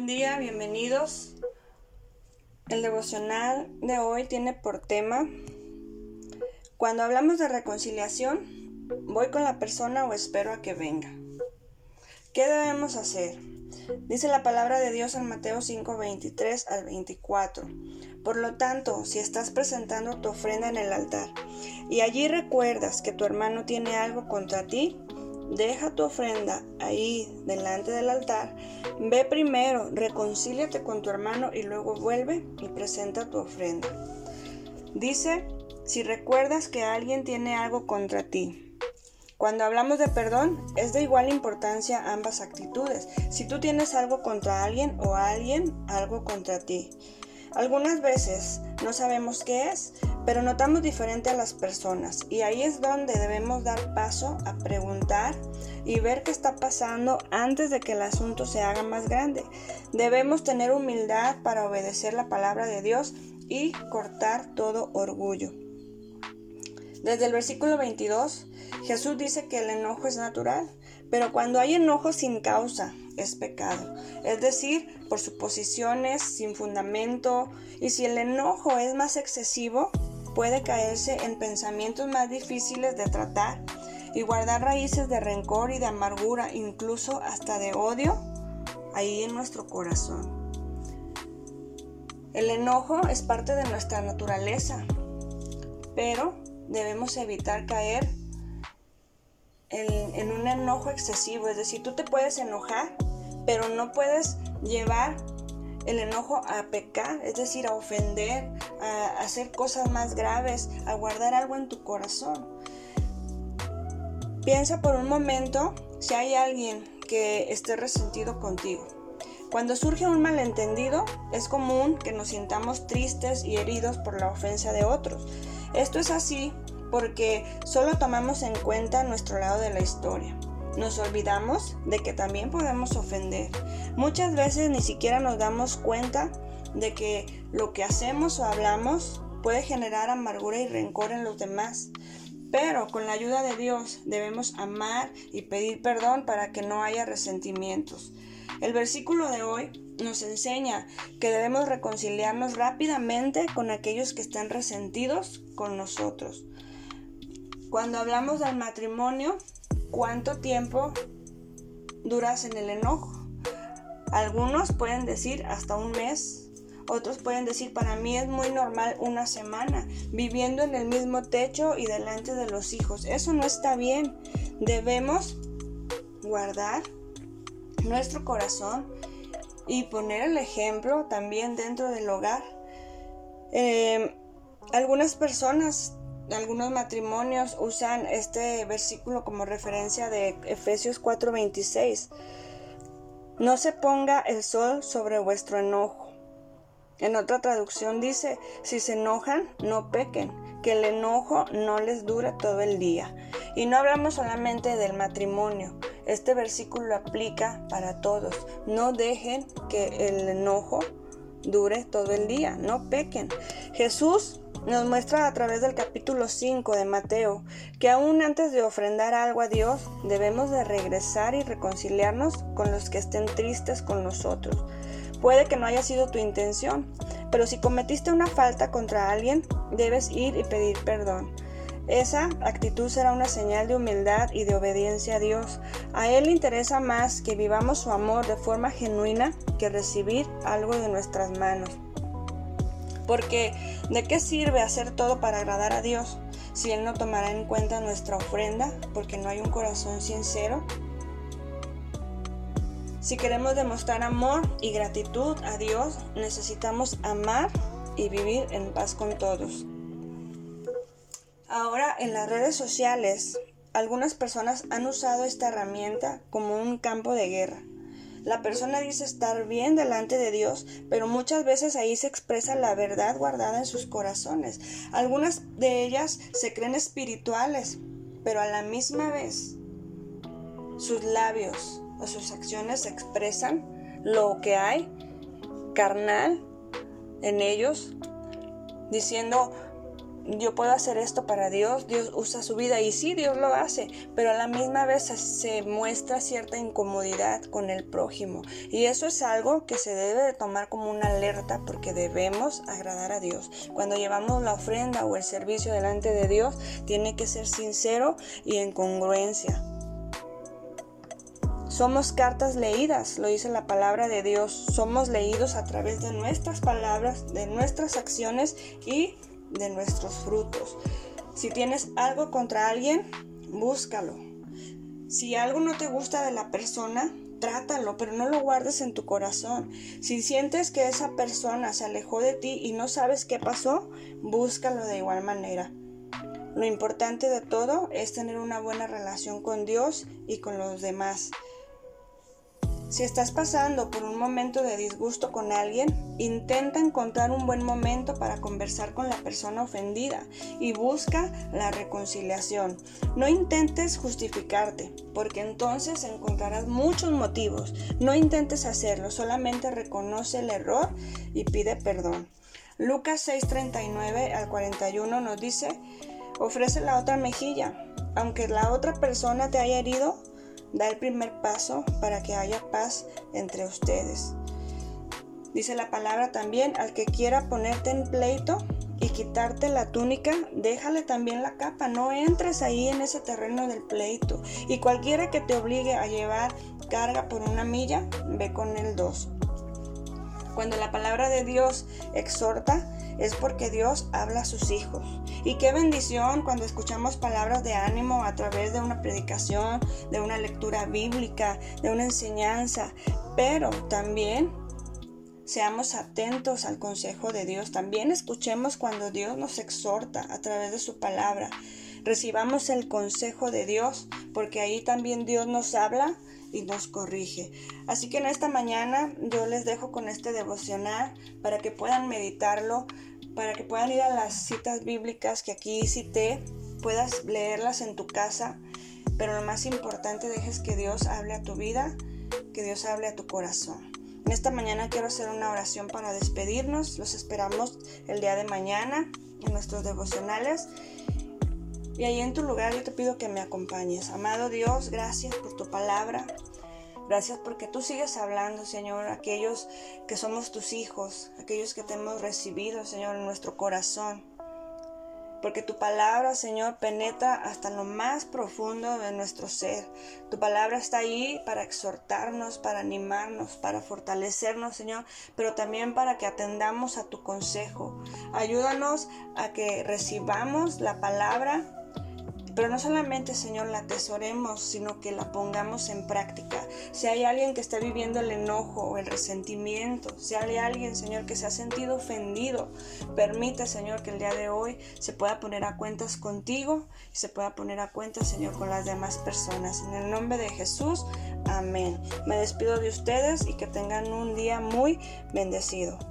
Buen día, bienvenidos. El devocional de hoy tiene por tema, cuando hablamos de reconciliación, voy con la persona o espero a que venga. ¿Qué debemos hacer? Dice la palabra de Dios en Mateo 5, 23 al 24. Por lo tanto, si estás presentando tu ofrenda en el altar y allí recuerdas que tu hermano tiene algo contra ti, Deja tu ofrenda ahí delante del altar. Ve primero, reconcíliate con tu hermano y luego vuelve y presenta tu ofrenda. Dice, si recuerdas que alguien tiene algo contra ti. Cuando hablamos de perdón, es de igual importancia ambas actitudes. Si tú tienes algo contra alguien o alguien algo contra ti. Algunas veces no sabemos qué es, pero notamos diferente a las personas y ahí es donde debemos dar paso a preguntar y ver qué está pasando antes de que el asunto se haga más grande. Debemos tener humildad para obedecer la palabra de Dios y cortar todo orgullo. Desde el versículo 22, Jesús dice que el enojo es natural, pero cuando hay enojo sin causa, es pecado. Es decir, por suposiciones, sin fundamento, y si el enojo es más excesivo, puede caerse en pensamientos más difíciles de tratar y guardar raíces de rencor y de amargura, incluso hasta de odio, ahí en nuestro corazón. El enojo es parte de nuestra naturaleza, pero debemos evitar caer en, un enojo excesivo. Es decir, tú te puedes enojar, pero no puedes llevar el enojo a pecar, es decir, a ofender, a hacer cosas más graves, a guardar algo en tu corazón. Piensa por un momento si hay alguien que esté resentido contigo. Cuando surge un malentendido, es común que nos sintamos tristes y heridos por la ofensa de otros. Esto es así porque solo tomamos en cuenta nuestro lado de la historia. Nos olvidamos de que también podemos ofender. Muchas veces ni siquiera nos damos cuenta de que lo que hacemos o hablamos puede generar amargura y rencor en los demás. Pero con la ayuda de Dios debemos amar y pedir perdón para que no haya resentimientos. El versículo de hoy nos enseña que debemos reconciliarnos rápidamente con aquellos que están resentidos con nosotros. Cuando hablamos del matrimonio, ¿Cuánto tiempo duras en el enojo? Algunos pueden decir hasta un mes, otros pueden decir para mí es muy normal una semana, viviendo en el mismo techo y delante de los hijos. Eso no está bien. Debemos guardar nuestro corazón y poner el ejemplo también dentro del hogar. Eh, algunas personas algunos matrimonios usan este versículo como referencia de Efesios 4:26. No se ponga el sol sobre vuestro enojo. En otra traducción dice, si se enojan, no pequen, que el enojo no les dure todo el día. Y no hablamos solamente del matrimonio, este versículo aplica para todos. No dejen que el enojo dure todo el día, no pequen. Jesús nos muestra a través del capítulo 5 de Mateo que aún antes de ofrendar algo a Dios debemos de regresar y reconciliarnos con los que estén tristes con nosotros. Puede que no haya sido tu intención, pero si cometiste una falta contra alguien, debes ir y pedir perdón. Esa actitud será una señal de humildad y de obediencia a Dios. A Él le interesa más que vivamos su amor de forma genuina que recibir algo de nuestras manos. Porque ¿de qué sirve hacer todo para agradar a Dios si Él no tomará en cuenta nuestra ofrenda porque no hay un corazón sincero? Si queremos demostrar amor y gratitud a Dios, necesitamos amar y vivir en paz con todos. Ahora en las redes sociales, algunas personas han usado esta herramienta como un campo de guerra. La persona dice estar bien delante de Dios, pero muchas veces ahí se expresa la verdad guardada en sus corazones. Algunas de ellas se creen espirituales, pero a la misma vez sus labios o sus acciones expresan lo que hay carnal en ellos, diciendo yo puedo hacer esto para Dios, Dios usa su vida y sí, Dios lo hace, pero a la misma vez se muestra cierta incomodidad con el prójimo. Y eso es algo que se debe de tomar como una alerta porque debemos agradar a Dios. Cuando llevamos la ofrenda o el servicio delante de Dios, tiene que ser sincero y en congruencia. Somos cartas leídas, lo dice la palabra de Dios. Somos leídos a través de nuestras palabras, de nuestras acciones y de nuestros frutos. Si tienes algo contra alguien, búscalo. Si algo no te gusta de la persona, trátalo, pero no lo guardes en tu corazón. Si sientes que esa persona se alejó de ti y no sabes qué pasó, búscalo de igual manera. Lo importante de todo es tener una buena relación con Dios y con los demás. Si estás pasando por un momento de disgusto con alguien, intenta encontrar un buen momento para conversar con la persona ofendida y busca la reconciliación. No intentes justificarte, porque entonces encontrarás muchos motivos. No intentes hacerlo, solamente reconoce el error y pide perdón. Lucas 6:39 al 41 nos dice, ofrece la otra mejilla. Aunque la otra persona te haya herido, Da el primer paso para que haya paz entre ustedes. Dice la palabra también, al que quiera ponerte en pleito y quitarte la túnica, déjale también la capa, no entres ahí en ese terreno del pleito. Y cualquiera que te obligue a llevar carga por una milla, ve con el dos. Cuando la palabra de Dios exhorta, es porque Dios habla a sus hijos. Y qué bendición cuando escuchamos palabras de ánimo a través de una predicación, de una lectura bíblica, de una enseñanza. Pero también seamos atentos al consejo de Dios. También escuchemos cuando Dios nos exhorta a través de su palabra. Recibamos el consejo de Dios porque ahí también Dios nos habla y nos corrige. Así que en esta mañana yo les dejo con este devocional para que puedan meditarlo, para que puedan ir a las citas bíblicas que aquí cité, puedas leerlas en tu casa, pero lo más importante dejes que Dios hable a tu vida, que Dios hable a tu corazón. En esta mañana quiero hacer una oración para despedirnos. Los esperamos el día de mañana en nuestros devocionales. Y ahí en tu lugar yo te pido que me acompañes. Amado Dios, gracias por tu palabra. Gracias porque tú sigues hablando, Señor, aquellos que somos tus hijos, aquellos que te hemos recibido, Señor, en nuestro corazón. Porque tu palabra, Señor, penetra hasta lo más profundo de nuestro ser. Tu palabra está ahí para exhortarnos, para animarnos, para fortalecernos, Señor, pero también para que atendamos a tu consejo. Ayúdanos a que recibamos la palabra pero no solamente, Señor, la atesoremos, sino que la pongamos en práctica. Si hay alguien que está viviendo el enojo o el resentimiento, si hay alguien, Señor, que se ha sentido ofendido, permite, Señor, que el día de hoy se pueda poner a cuentas contigo y se pueda poner a cuentas, Señor, con las demás personas. En el nombre de Jesús, amén. Me despido de ustedes y que tengan un día muy bendecido.